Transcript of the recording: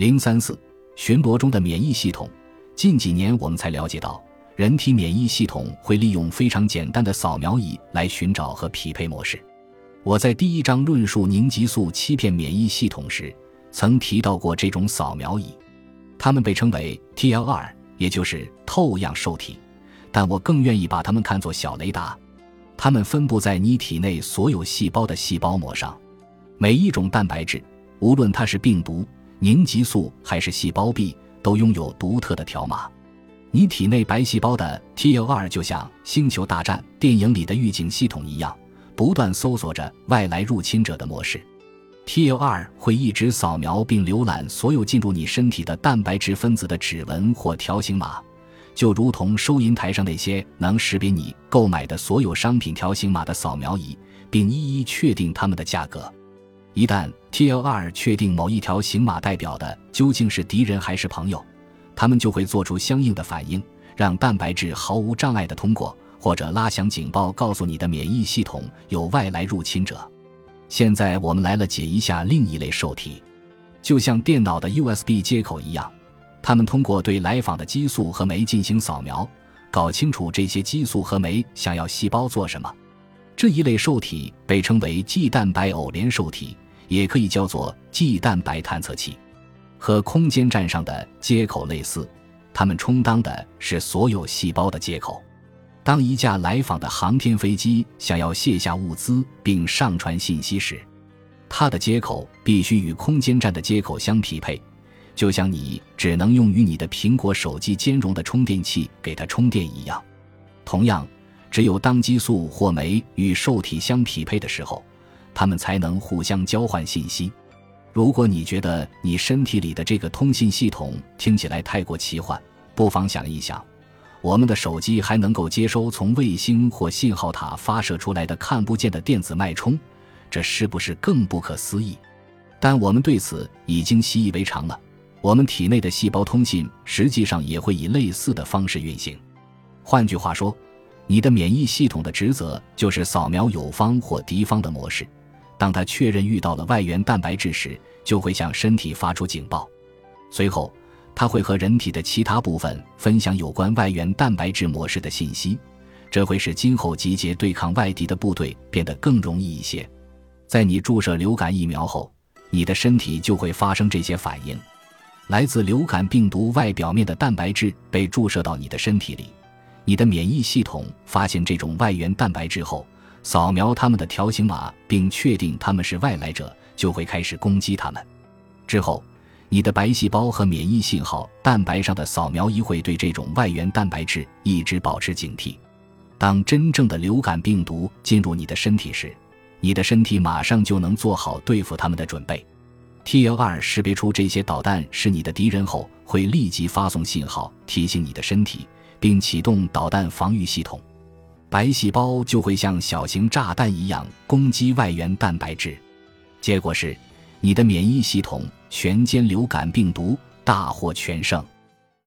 零三四巡逻中的免疫系统。近几年我们才了解到，人体免疫系统会利用非常简单的扫描仪来寻找和匹配模式。我在第一章论述凝集素欺骗免疫系统时，曾提到过这种扫描仪，它们被称为 TLR，也就是透样受体，但我更愿意把它们看作小雷达。它们分布在你体内所有细胞的细胞膜上，每一种蛋白质，无论它是病毒、凝集素还是细胞壁，都拥有独特的条码。你体内白细胞的 TLR 就像《星球大战》电影里的预警系统一样，不断搜索着外来入侵者的模式。TLR 会一直扫描并浏览所有进入你身体的蛋白质分子的指纹或条形码。就如同收银台上那些能识别你购买的所有商品条形码的扫描仪，并一一确定它们的价格。一旦 TLR 确定某一条形码代表的究竟是敌人还是朋友，他们就会做出相应的反应，让蛋白质毫无障碍地通过，或者拉响警报，告诉你的免疫系统有外来入侵者。现在我们来了解一下另一类受体，就像电脑的 USB 接口一样。他们通过对来访的激素和酶进行扫描，搞清楚这些激素和酶想要细胞做什么。这一类受体被称为 G 蛋白偶联受体，也可以叫做 G 蛋白探测器。和空间站上的接口类似，它们充当的是所有细胞的接口。当一架来访的航天飞机想要卸下物资并上传信息时，它的接口必须与空间站的接口相匹配。就像你只能用与你的苹果手机兼容的充电器给它充电一样，同样，只有当激素或酶与受体相匹配的时候，它们才能互相交换信息。如果你觉得你身体里的这个通信系统听起来太过奇幻，不妨想一想：我们的手机还能够接收从卫星或信号塔发射出来的看不见的电子脉冲，这是不是更不可思议？但我们对此已经习以为常了。我们体内的细胞通信实际上也会以类似的方式运行。换句话说，你的免疫系统的职责就是扫描友方或敌方的模式。当它确认遇到了外源蛋白质时，就会向身体发出警报。随后，它会和人体的其他部分分享有关外源蛋白质模式的信息，这会使今后集结对抗外敌的部队变得更容易一些。在你注射流感疫苗后，你的身体就会发生这些反应。来自流感病毒外表面的蛋白质被注射到你的身体里，你的免疫系统发现这种外源蛋白质后，扫描它们的条形码，并确定它们是外来者，就会开始攻击它们。之后，你的白细胞和免疫信号蛋白上的扫描仪会对这种外源蛋白质一直保持警惕。当真正的流感病毒进入你的身体时，你的身体马上就能做好对付它们的准备。TLR 识别出这些导弹是你的敌人后，会立即发送信号提醒你的身体，并启动导弹防御系统。白细胞就会像小型炸弹一样攻击外源蛋白质，结果是你的免疫系统全歼流感病毒，大获全胜。